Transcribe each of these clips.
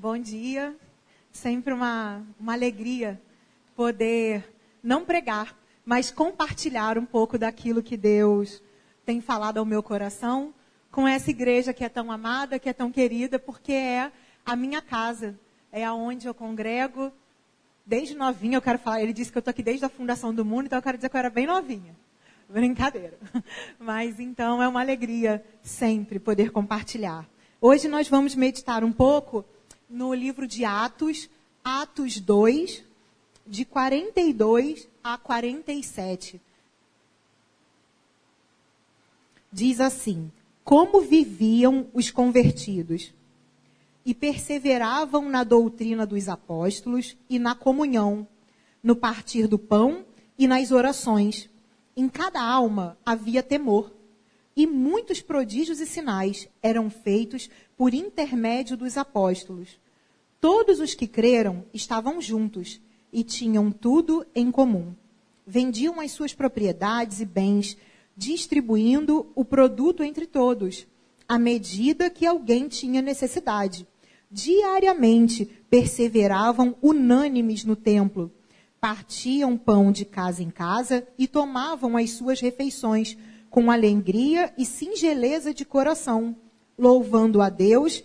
Bom dia. Sempre uma, uma alegria poder não pregar, mas compartilhar um pouco daquilo que Deus tem falado ao meu coração com essa igreja que é tão amada, que é tão querida, porque é a minha casa, é aonde eu congrego. Desde novinha, eu quero falar, ele disse que eu estou aqui desde a fundação do mundo, então eu quero dizer que eu era bem novinha. Brincadeira. Mas então é uma alegria sempre poder compartilhar. Hoje nós vamos meditar um pouco no livro de Atos, Atos 2, de 42 a 47. Diz assim: Como viviam os convertidos? E perseveravam na doutrina dos apóstolos e na comunhão, no partir do pão e nas orações. Em cada alma havia temor e muitos prodígios e sinais eram feitos por intermédio dos apóstolos. Todos os que creram estavam juntos e tinham tudo em comum. Vendiam as suas propriedades e bens, distribuindo o produto entre todos, à medida que alguém tinha necessidade. Diariamente perseveravam unânimes no templo, partiam pão de casa em casa e tomavam as suas refeições com alegria e singeleza de coração, louvando a Deus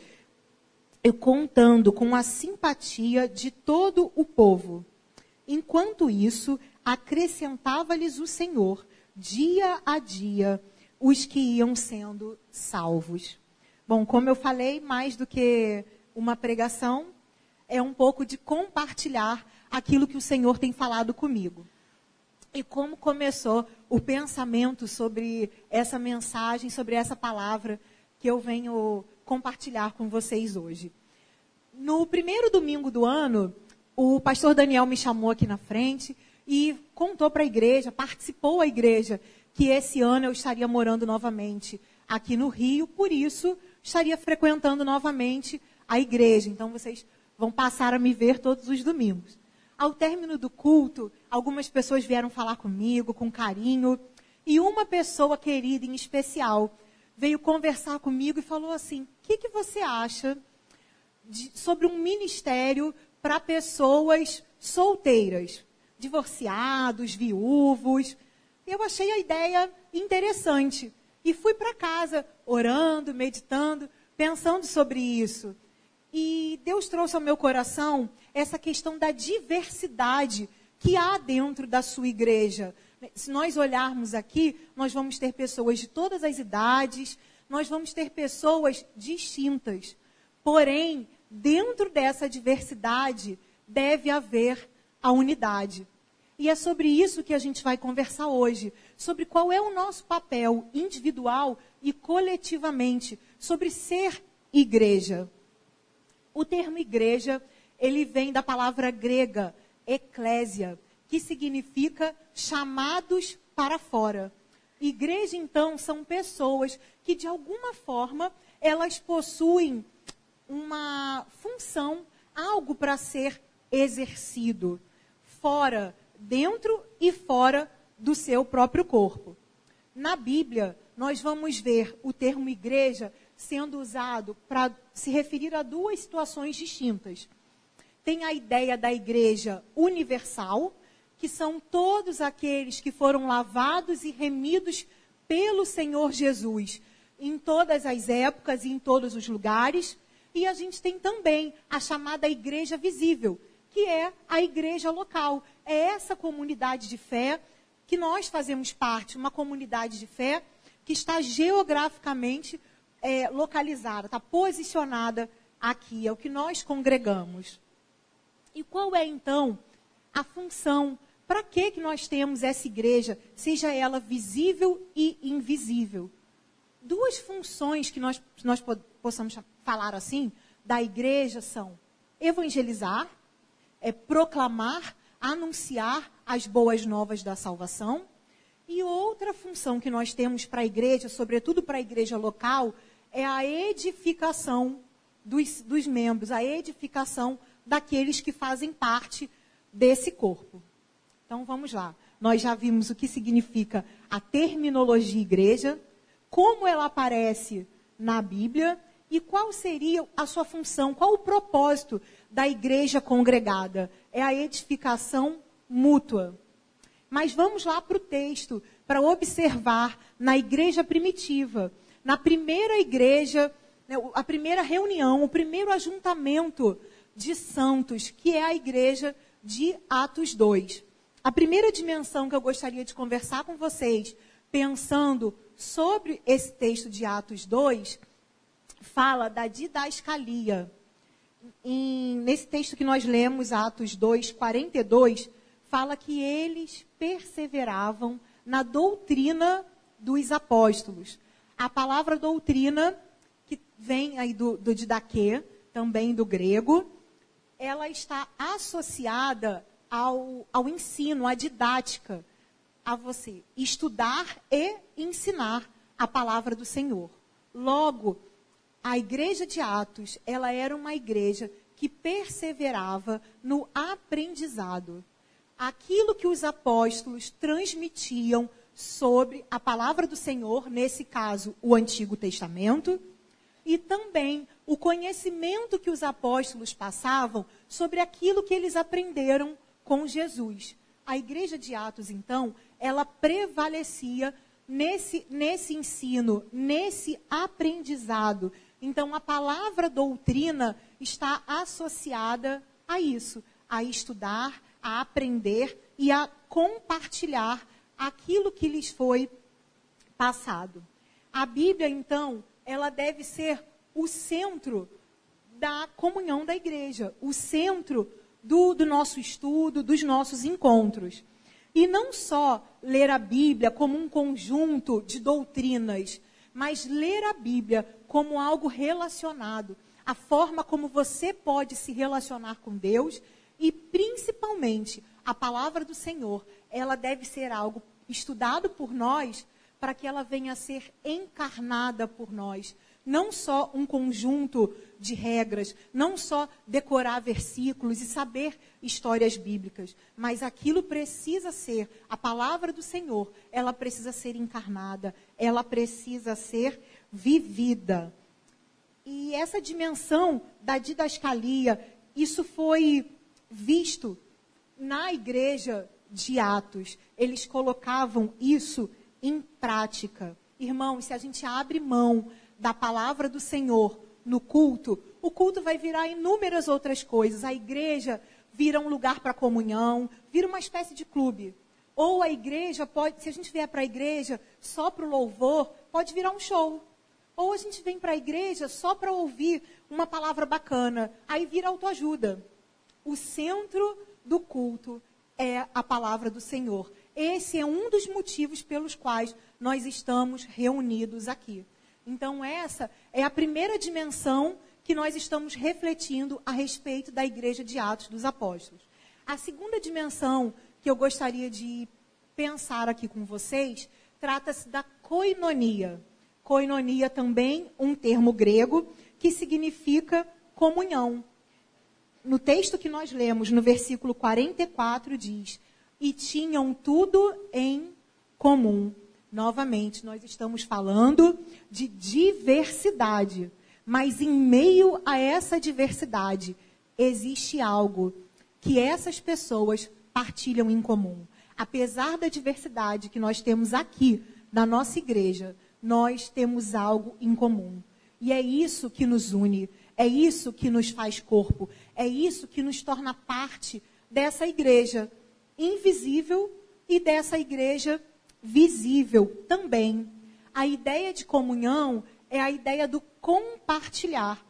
e contando com a simpatia de todo o povo. Enquanto isso, acrescentava-lhes o Senhor, dia a dia, os que iam sendo salvos. Bom, como eu falei, mais do que uma pregação, é um pouco de compartilhar aquilo que o Senhor tem falado comigo e como começou o pensamento sobre essa mensagem, sobre essa palavra que eu venho compartilhar com vocês hoje. No primeiro domingo do ano, o pastor Daniel me chamou aqui na frente e contou para a igreja, participou a igreja, que esse ano eu estaria morando novamente aqui no Rio, por isso estaria frequentando novamente a igreja. Então vocês vão passar a me ver todos os domingos. Ao término do culto, algumas pessoas vieram falar comigo com carinho. E uma pessoa querida em especial veio conversar comigo e falou assim: O que, que você acha de, sobre um ministério para pessoas solteiras, divorciados, viúvos? Eu achei a ideia interessante e fui para casa orando, meditando, pensando sobre isso. E Deus trouxe ao meu coração essa questão da diversidade que há dentro da sua igreja. Se nós olharmos aqui, nós vamos ter pessoas de todas as idades, nós vamos ter pessoas distintas. Porém, dentro dessa diversidade, deve haver a unidade. E é sobre isso que a gente vai conversar hoje, sobre qual é o nosso papel individual e coletivamente, sobre ser igreja. O termo igreja, ele vem da palavra grega eclésia, que significa chamados para fora. Igreja, então, são pessoas que, de alguma forma, elas possuem uma função, algo para ser exercido, fora, dentro e fora do seu próprio corpo. Na Bíblia, nós vamos ver o termo igreja sendo usado para se referir a duas situações distintas. Tem a ideia da igreja universal, que são todos aqueles que foram lavados e remidos pelo Senhor Jesus em todas as épocas e em todos os lugares. E a gente tem também a chamada igreja visível, que é a igreja local. É essa comunidade de fé que nós fazemos parte, uma comunidade de fé que está geograficamente é, localizada, está posicionada aqui, é o que nós congregamos. E qual é então a função? Para que, que nós temos essa igreja, seja ela visível e invisível? Duas funções que nós, nós possamos falar assim da igreja são evangelizar, é proclamar, anunciar as boas novas da salvação. E outra função que nós temos para a igreja, sobretudo para a igreja local, é a edificação dos, dos membros, a edificação daqueles que fazem parte desse corpo. Então vamos lá. Nós já vimos o que significa a terminologia igreja, como ela aparece na Bíblia E qual seria a sua função? Qual o propósito da igreja congregada? É a edificação mútua. Mas vamos lá para o texto para observar na igreja primitiva, na primeira igreja, né, a primeira reunião, o primeiro ajuntamento de santos, que é a igreja de Atos 2. A primeira dimensão que eu gostaria de conversar com vocês, pensando sobre esse texto de Atos 2, fala da didascalia. Em, nesse texto que nós lemos, Atos 2, 42, fala que eles perseveravam na doutrina dos apóstolos. A palavra doutrina, que vem aí do, do didaquê, também do grego, ela está associada ao, ao ensino, à didática, a você estudar e ensinar a palavra do Senhor. Logo, a igreja de Atos, ela era uma igreja que perseverava no aprendizado. Aquilo que os apóstolos transmitiam sobre a palavra do Senhor, nesse caso, o Antigo Testamento, e também o conhecimento que os apóstolos passavam sobre aquilo que eles aprenderam com Jesus. A igreja de Atos, então, ela prevalecia nesse, nesse ensino, nesse aprendizado, então, a palavra doutrina está associada a isso, a estudar, a aprender e a compartilhar aquilo que lhes foi passado. A Bíblia, então, ela deve ser o centro da comunhão da igreja, o centro do, do, nosso estudo, dos nossos encontros. E não só ler a Bíblia como um conjunto de doutrinas, mas ler a Bíblia como algo relacionado, a forma como você pode se relacionar com Deus e principalmente a palavra do Senhor, ela deve ser algo estudado por nós para que ela venha a ser encarnada por nós. Não só um conjunto de regras, não só decorar versículos e saber histórias bíblicas, mas aquilo precisa ser, a palavra do Senhor, ela precisa ser encarnada, ela precisa ser vivida. E essa dimensão da didascalia, isso foi visto na igreja de Atos. Eles colocavam isso em prática. Irmãos, se a gente abre mão da palavra do Senhor no culto, o culto vai virar inúmeras outras coisas. A igreja vira um lugar para comunhão, vira uma espécie de clube. Ou a igreja pode, se a gente vier para a igreja só para o louvor, pode virar um show. Ou a gente vem para a igreja só para ouvir uma palavra bacana, aí vira autoajuda. O centro do culto é a palavra do Senhor. Esse é um dos motivos pelos quais nós estamos reunidos aqui. Então, essa é a primeira dimensão que nós estamos refletindo a respeito da igreja de Atos dos Apóstolos. A segunda dimensão que eu gostaria de pensar aqui com vocês trata-se da coinonia. Koinonia também, um termo grego que significa comunhão. No texto que nós lemos, no versículo 44, diz: E tinham tudo em comum. Novamente, nós estamos falando de diversidade. Mas em meio a essa diversidade, existe algo que essas pessoas partilham em comum. Apesar da diversidade que nós temos aqui na nossa igreja, nós temos algo em comum. E é isso que nos une, é isso que nos faz corpo, é isso que nos torna parte dessa igreja invisível e dessa igreja visível também. A ideia de comunhão é a ideia do compartilhar.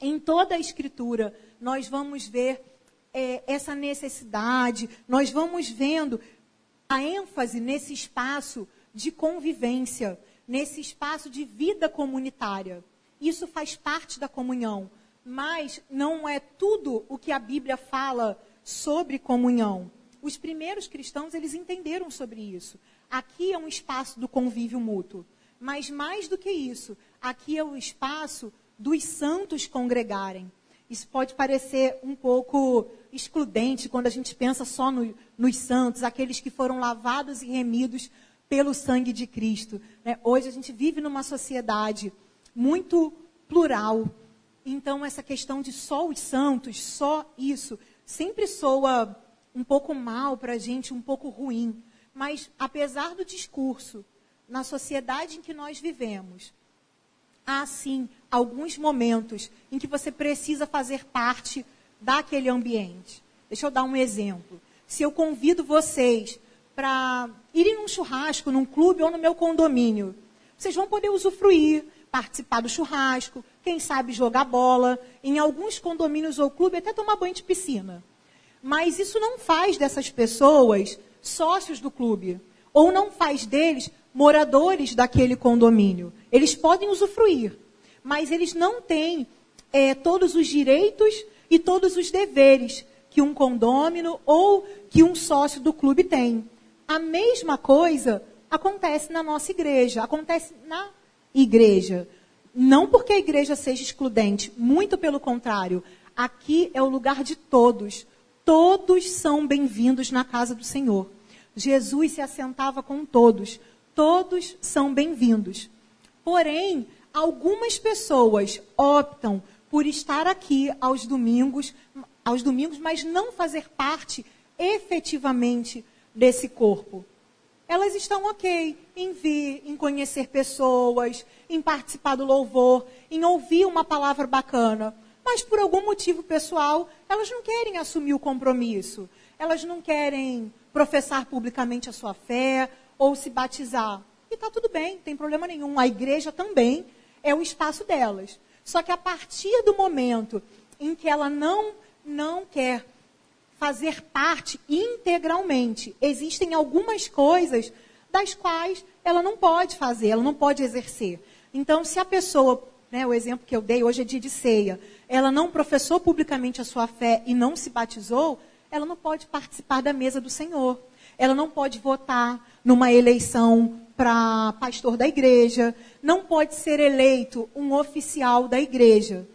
Em toda a Escritura, nós vamos ver é, essa necessidade, nós vamos vendo a ênfase nesse espaço de convivência nesse espaço de vida comunitária. Isso faz parte da comunhão, mas não é tudo o que a Bíblia fala sobre comunhão. Os primeiros cristãos, eles entenderam sobre isso. Aqui é um espaço do convívio mútuo, mas mais do que isso, aqui é o espaço dos santos congregarem. Isso pode parecer um pouco excludente quando a gente pensa só no, nos santos, aqueles que foram lavados e remidos pelo sangue de Cristo. Né? Hoje a gente vive numa sociedade muito plural. Então, essa questão de só os santos, só isso, sempre soa um pouco mal para a gente, um pouco ruim. Mas, apesar do discurso, na sociedade em que nós vivemos, há sim alguns momentos em que você precisa fazer parte daquele ambiente. Deixa eu dar um exemplo. Se eu convido vocês para irem num churrasco, num clube ou no meu condomínio, vocês vão poder usufruir, participar do churrasco, quem sabe jogar bola, em alguns condomínios ou clube até tomar banho de piscina. Mas isso não faz dessas pessoas sócios do clube, ou não faz deles moradores daquele condomínio. Eles podem usufruir, mas eles não têm é, todos os direitos e todos os deveres que um condômino ou que um sócio do clube tem. A mesma coisa acontece na nossa igreja, acontece na igreja. Não porque a igreja seja excludente, muito pelo contrário. Aqui é o lugar de todos. Todos são bem-vindos na casa do Senhor. Jesus se assentava com todos. Todos são bem-vindos. Porém, algumas pessoas optam por estar aqui aos domingos, aos domingos, mas não fazer parte efetivamente desse corpo. Elas estão ok em vir, em conhecer pessoas, em participar do louvor, em ouvir uma palavra bacana. Mas por algum motivo pessoal, elas não querem assumir o compromisso. Elas não querem professar publicamente a sua fé ou se batizar. E está tudo bem, não tem problema nenhum. A igreja também é o espaço delas. Só que a partir do momento em que ela não, não quer fazer parte integralmente, existem algumas coisas das quais ela não pode fazer, ela não pode exercer. Então, se a pessoa, né, o exemplo que eu dei, hoje é dia de ceia, ela não professou publicamente a sua fé e não se batizou, ela não pode participar da mesa do Senhor. Ela não pode votar numa eleição para pastor da igreja, não pode ser eleito um oficial da igreja.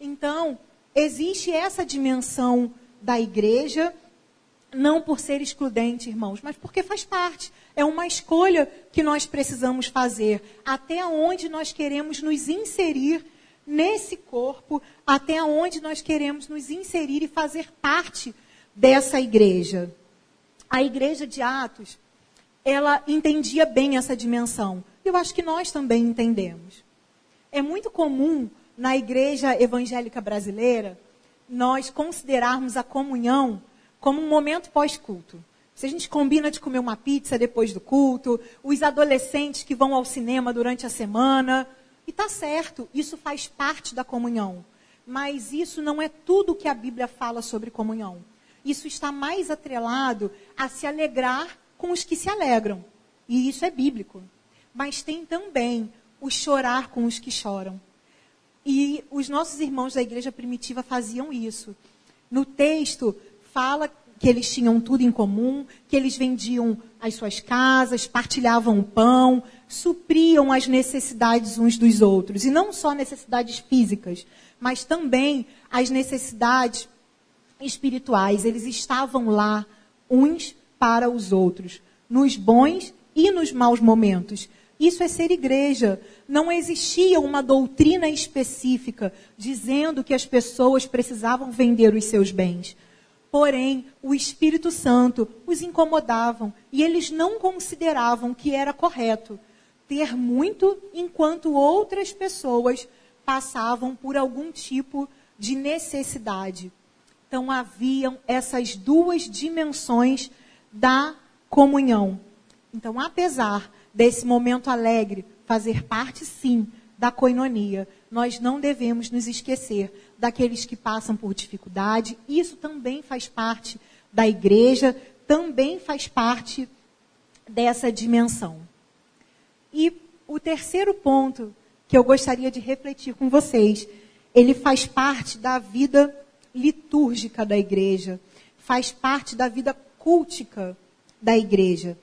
Então, existe essa dimensão da igreja, não por ser excludente, irmãos, mas porque faz parte. É uma escolha que nós precisamos fazer. Até onde nós queremos nos inserir nesse corpo, até onde nós queremos nos inserir e fazer parte dessa igreja. A igreja de Atos ela entendia bem essa dimensão. Eu acho que nós também entendemos. É muito comum na igreja evangélica brasileira nós considerarmos a comunhão como um momento pós-culto. Se a gente combina de comer uma pizza depois do culto, os adolescentes que vão ao cinema durante a semana, e está certo, isso faz parte da comunhão. Mas isso não é tudo que a Bíblia fala sobre comunhão. Isso está mais atrelado a se alegrar com os que se alegram. E isso é bíblico. Mas tem também o chorar com os que choram. E os nossos irmãos da igreja primitiva faziam isso. No texto, fala que eles tinham tudo em comum, que eles vendiam as suas casas, partilhavam o pão, supriam as necessidades uns dos outros. E não só necessidades físicas, mas também as necessidades espirituais. Eles estavam lá uns para os outros, nos bons e nos maus momentos. Isso é ser igreja. Não existia uma doutrina específica dizendo que as pessoas precisavam vender os seus bens. Porém, o Espírito Santo os incomodavam e eles não consideravam que era correto ter muito enquanto outras pessoas passavam por algum tipo de necessidade. Então haviam essas duas dimensões da comunhão. Então, apesar desse momento alegre fazer parte, sim, da coinonia, nós não devemos nos esquecer daqueles que passam por dificuldade. Isso também faz parte da igreja, também faz parte dessa dimensão. E o terceiro ponto que eu gostaria de refletir com vocês, ele faz parte da vida litúrgica da igreja, faz parte da vida cultica da igreja.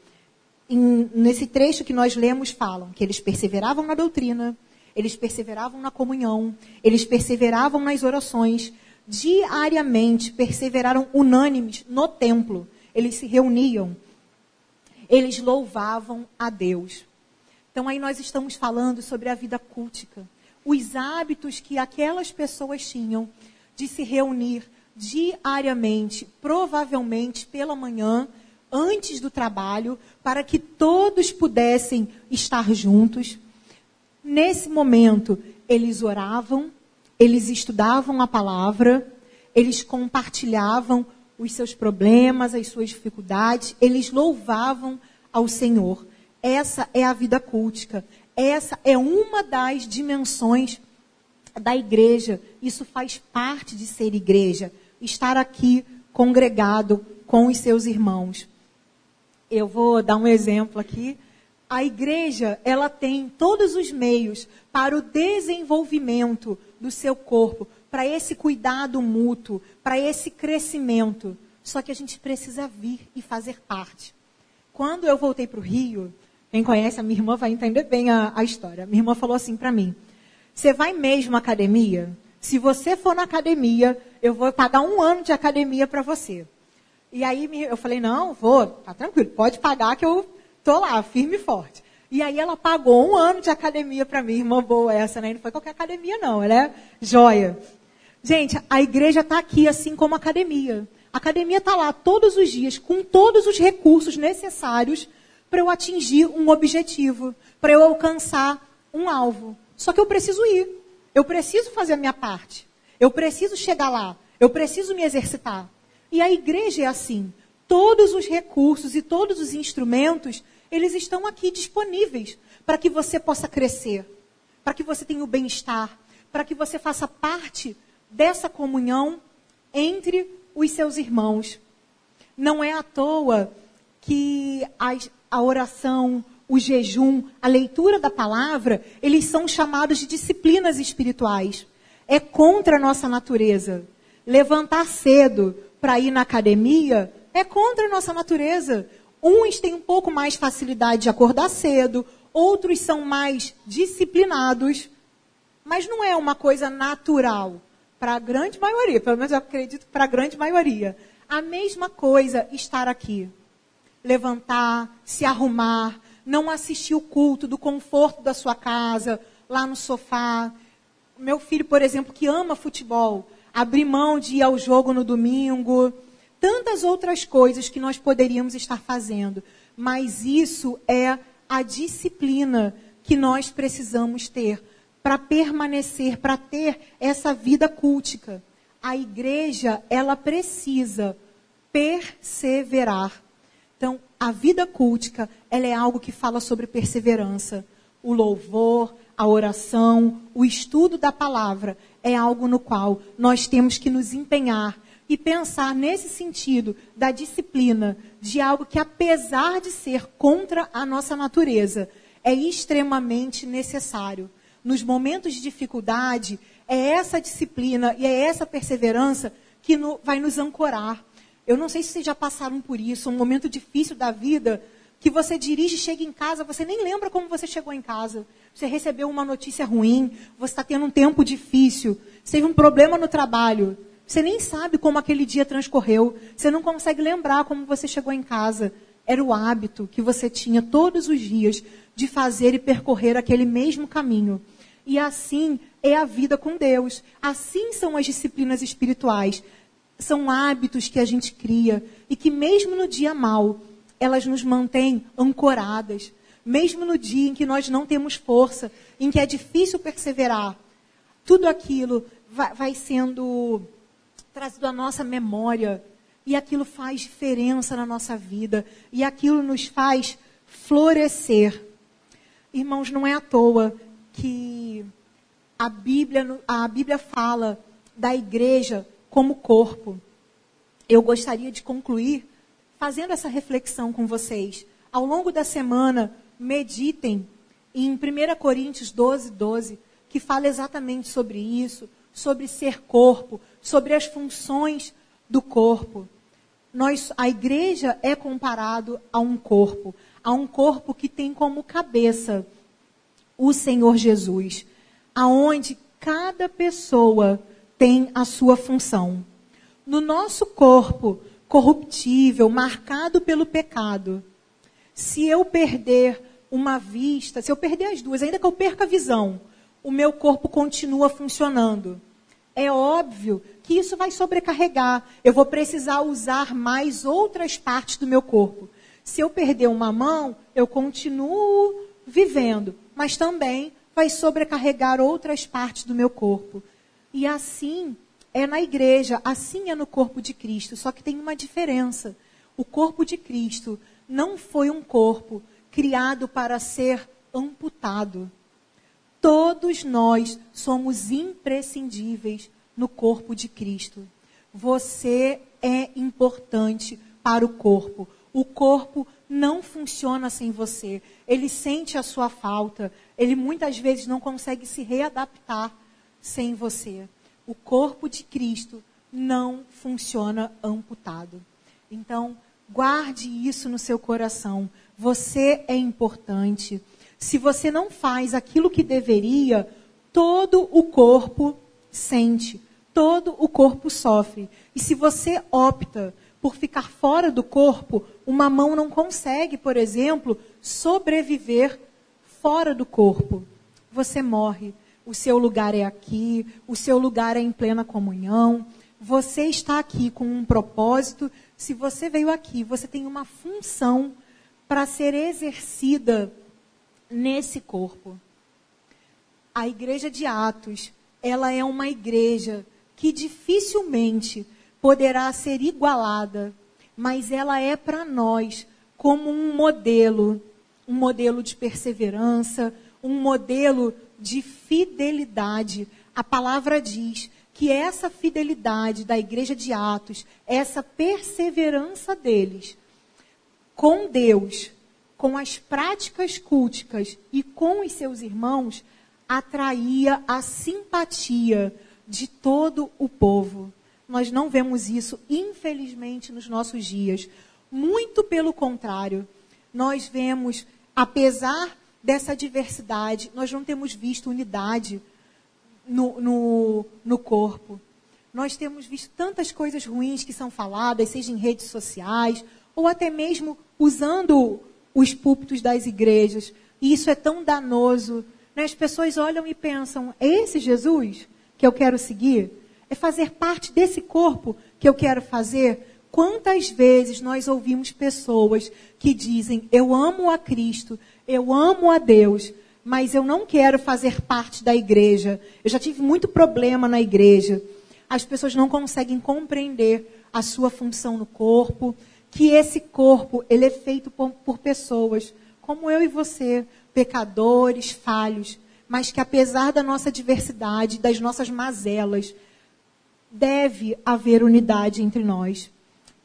Em, nesse trecho que nós lemos, falam que eles perseveravam na doutrina, eles perseveravam na comunhão, eles perseveravam nas orações, diariamente perseveraram unânimes no templo. Eles se reuniam, eles louvavam a Deus. Então aí nós estamos falando sobre a vida cultica. os hábitos que aquelas pessoas tinham de se reunir diariamente, provavelmente pela manhã, antes do trabalho, para que todos pudessem estar juntos. Nesse momento, eles oravam, eles estudavam a palavra, eles compartilhavam os seus problemas, as suas dificuldades, eles louvavam ao Senhor. Essa é a vida cultica. Essa é uma das dimensões da igreja. Isso faz parte de ser igreja. Estar aqui congregado com os seus irmãos. Eu vou dar um exemplo aqui. A igreja, ela tem todos os meios para o desenvolvimento do seu corpo, para esse cuidado mútuo, para esse crescimento. Só que a gente precisa vir e fazer parte. Quando eu voltei para o Rio, quem conhece a minha irmã vai entender bem a, a história. Minha irmã falou assim para mim: Você vai mesmo à academia? Se você for na academia, eu vou pagar um ano de academia para você. E aí eu falei: Não, vou, tá tranquilo, pode pagar que eu tô lá, firme e forte. E aí ela pagou um ano de academia para mim, irmã boa essa, né? Não foi qualquer academia, não, ela é joia. Gente, a igreja está aqui assim como a academia. A academia está lá todos os dias, com todos os recursos necessários para eu atingir um objetivo, para eu alcançar um alvo. Só que eu preciso ir. Eu preciso fazer a minha parte. Eu preciso chegar lá. Eu preciso me exercitar. E a igreja é assim. Todos os recursos e todos os instrumentos, eles estão aqui disponíveis para que você possa crescer, para que você tenha o bem-estar, para que você faça parte dessa comunhão entre os seus irmãos. Não é à toa que as, a oração, o jejum, a leitura da palavra, eles são chamados de disciplinas espirituais. É contra a nossa natureza. Levantar cedo para ir na academia é contra a nossa natureza. Uns têm um pouco mais facilidade de acordar cedo, outros são mais disciplinados, mas não é uma coisa natural para a grande maioria, pelo menos eu acredito para a grande maioria. A mesma coisa estar aqui. Levantar, se arrumar, não assistir o culto do conforto da sua casa, lá no sofá. Meu filho, por exemplo, que ama futebol, abrir mão de ir ao jogo no domingo. Tantas outras coisas que nós poderíamos estar fazendo. Mas isso é a disciplina que nós precisamos ter para permanecer, para ter essa vida cultica. A igreja, ela precisa perseverar. Então, a vida cultica, ela é algo que fala sobre perseverança. O louvor, a oração, o estudo da palavra é algo no qual nós temos que nos empenhar e pensar nesse sentido da disciplina, de algo que, apesar de ser contra a nossa natureza, é extremamente necessário nos momentos de dificuldade, é essa disciplina e é essa perseverança que no, vai nos ancorar. Eu não sei se vocês já passaram por isso, um momento difícil da vida, que você dirige, chega em casa, você nem lembra como você chegou em casa. Você recebeu uma notícia ruim, você está tendo um tempo difícil, você teve um problema no trabalho. Você nem sabe como aquele dia transcorreu, você não consegue lembrar como você chegou em casa. Era o hábito que você tinha todos os dias de fazer e percorrer aquele mesmo caminho. E assim é a vida com Deus. Assim são as disciplinas espirituais. São hábitos que a gente cria e que, mesmo no dia mal, elas nos mantêm ancoradas. Mesmo no dia em que nós não temos força, em que é difícil perseverar, tudo aquilo vai, vai sendo trazido à nossa memória e aquilo faz diferença na nossa vida e aquilo nos faz florescer. Irmãos, não é à toa que a Bíblia, a Bíblia fala da igreja como corpo. Eu gostaria de concluir fazendo essa reflexão com vocês. Ao longo da semana, meditem em 1 Coríntios 12, 12, que fala exatamente sobre isso, sobre ser corpo, sobre as funções do corpo. Nós, a igreja é comparado a um corpo a um corpo que tem como cabeça o Senhor Jesus, aonde cada pessoa tem a sua função. No nosso corpo corruptível, marcado pelo pecado, se eu perder uma vista, se eu perder as duas, ainda que eu perca a visão, o meu corpo continua funcionando. É óbvio que isso vai sobrecarregar. Eu vou precisar usar mais outras partes do meu corpo. Se eu perder uma mão, eu continuo vivendo, mas também vai sobrecarregar outras partes do meu corpo. E assim é na igreja, assim é no corpo de Cristo, só que tem uma diferença. O corpo de Cristo não foi um corpo criado para ser amputado. Todos nós somos imprescindíveis no corpo de Cristo. Você é importante para o corpo. O corpo não funciona sem você. Ele sente a sua falta. Ele muitas vezes não consegue se readaptar sem você. O corpo de Cristo não funciona amputado. Então, guarde isso no seu coração. Você é importante. Se você não faz aquilo que deveria, todo o corpo sente, todo o corpo sofre. E se você opta por ficar fora do corpo, uma mão não consegue, por exemplo, sobreviver fora do corpo. Você morre. O seu lugar é aqui, o seu lugar é em plena comunhão. Você está aqui com um propósito. Se você veio aqui, você tem uma função para ser exercida nesse corpo. A igreja de Atos, ela é uma igreja que dificilmente poderá ser igualada, mas ela é para nós como um modelo, um modelo de perseverança, um modelo de fidelidade. A palavra diz que essa fidelidade da igreja de Atos, essa perseverança deles com Deus, com as práticas culticas e com os seus irmãos, atraía a simpatia de todo o povo. Nós não vemos isso, infelizmente, nos nossos dias. Muito pelo contrário, nós vemos, apesar dessa diversidade, nós não temos visto unidade no, no, no corpo. Nós temos visto tantas coisas ruins que são faladas, seja em redes sociais, ou até mesmo usando os púlpitos das igrejas. E isso é tão danoso. Né? As pessoas olham e pensam: é esse Jesus que eu quero seguir? É fazer parte desse corpo que eu quero fazer? Quantas vezes nós ouvimos pessoas que dizem: Eu amo a Cristo, eu amo a Deus, mas eu não quero fazer parte da igreja. Eu já tive muito problema na igreja. As pessoas não conseguem compreender a sua função no corpo, que esse corpo ele é feito por, por pessoas como eu e você, pecadores, falhos, mas que apesar da nossa diversidade, das nossas mazelas, deve haver unidade entre nós.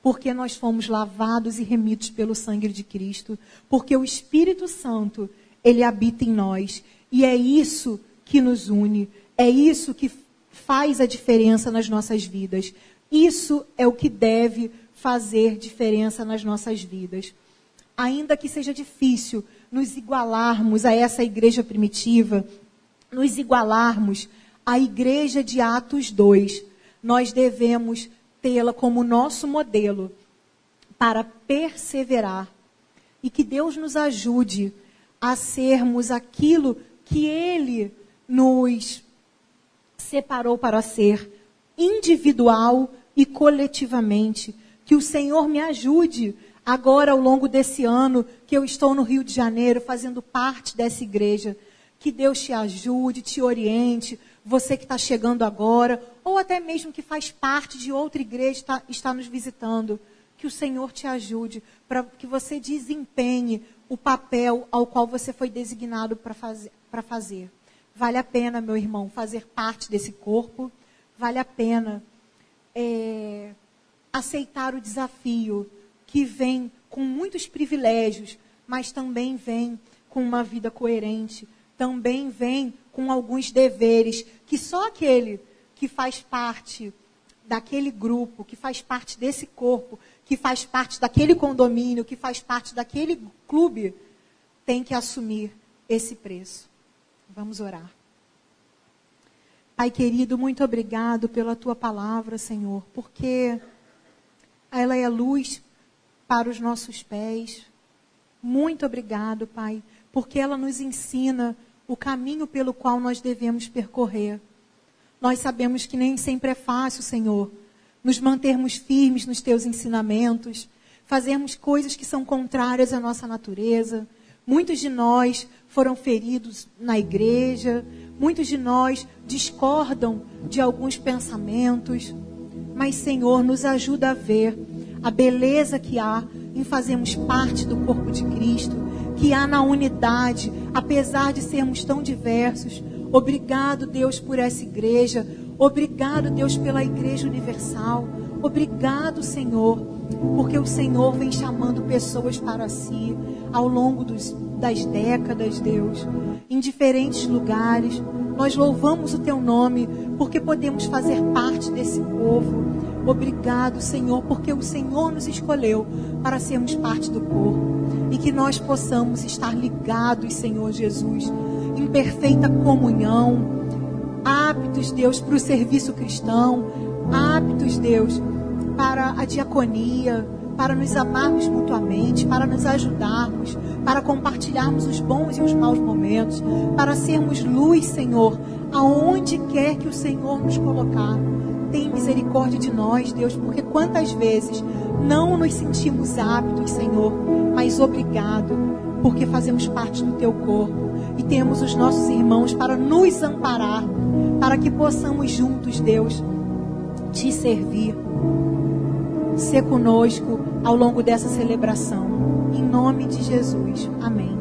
Porque nós fomos lavados e remidos pelo sangue de Cristo, porque o Espírito Santo, ele habita em nós, e é isso que nos une, é isso que faz a diferença nas nossas vidas. Isso é o que deve fazer diferença nas nossas vidas. Ainda que seja difícil nos igualarmos a essa igreja primitiva, nos igualarmos à igreja de Atos 2, nós devemos tê-la como nosso modelo para perseverar. E que Deus nos ajude a sermos aquilo que Ele nos separou para ser, individual e coletivamente, que o Senhor me ajude agora ao longo desse ano que eu estou no Rio de Janeiro fazendo parte dessa igreja. Que Deus te ajude, te oriente, você que está chegando agora, ou até mesmo que faz parte de outra igreja está, está nos visitando. Que o Senhor te ajude para que você desempenhe o papel ao qual você foi designado para fazer, fazer. Vale a pena, meu irmão, fazer parte desse corpo. Vale a pena. É, aceitar o desafio que vem com muitos privilégios, mas também vem com uma vida coerente, também vem com alguns deveres que só aquele que faz parte daquele grupo, que faz parte desse corpo, que faz parte daquele condomínio, que faz parte daquele clube, tem que assumir esse preço. Vamos orar. Pai querido, muito obrigado pela tua palavra, Senhor, porque ela é luz para os nossos pés. Muito obrigado, Pai, porque ela nos ensina o caminho pelo qual nós devemos percorrer. Nós sabemos que nem sempre é fácil, Senhor, nos mantermos firmes nos teus ensinamentos, fazermos coisas que são contrárias à nossa natureza. Muitos de nós foram feridos na igreja, muitos de nós discordam de alguns pensamentos, mas, Senhor, nos ajuda a ver a beleza que há em fazermos parte do corpo de Cristo, que há na unidade, apesar de sermos tão diversos. Obrigado, Deus, por essa igreja. Obrigado, Deus, pela Igreja Universal. Obrigado, Senhor, porque o Senhor vem chamando pessoas para si ao longo dos, das décadas, Deus, em diferentes lugares. Nós louvamos o teu nome porque podemos fazer parte desse povo. Obrigado, Senhor, porque o Senhor nos escolheu para sermos parte do corpo e que nós possamos estar ligados, Senhor Jesus, em perfeita comunhão, aptos, Deus, para o serviço cristão, aptos, Deus, para a diaconia, para nos amarmos mutuamente, para nos ajudarmos, para compartilharmos os bons e os maus momentos, para sermos luz, Senhor, aonde quer que o Senhor nos colocar. Tem misericórdia de nós, Deus, porque quantas vezes não nos sentimos aptos, Senhor, mas obrigado, porque fazemos parte do teu corpo e temos os nossos irmãos para nos amparar, para que possamos juntos, Deus, te servir ser conosco ao longo dessa celebração. Em nome de Jesus. Amém.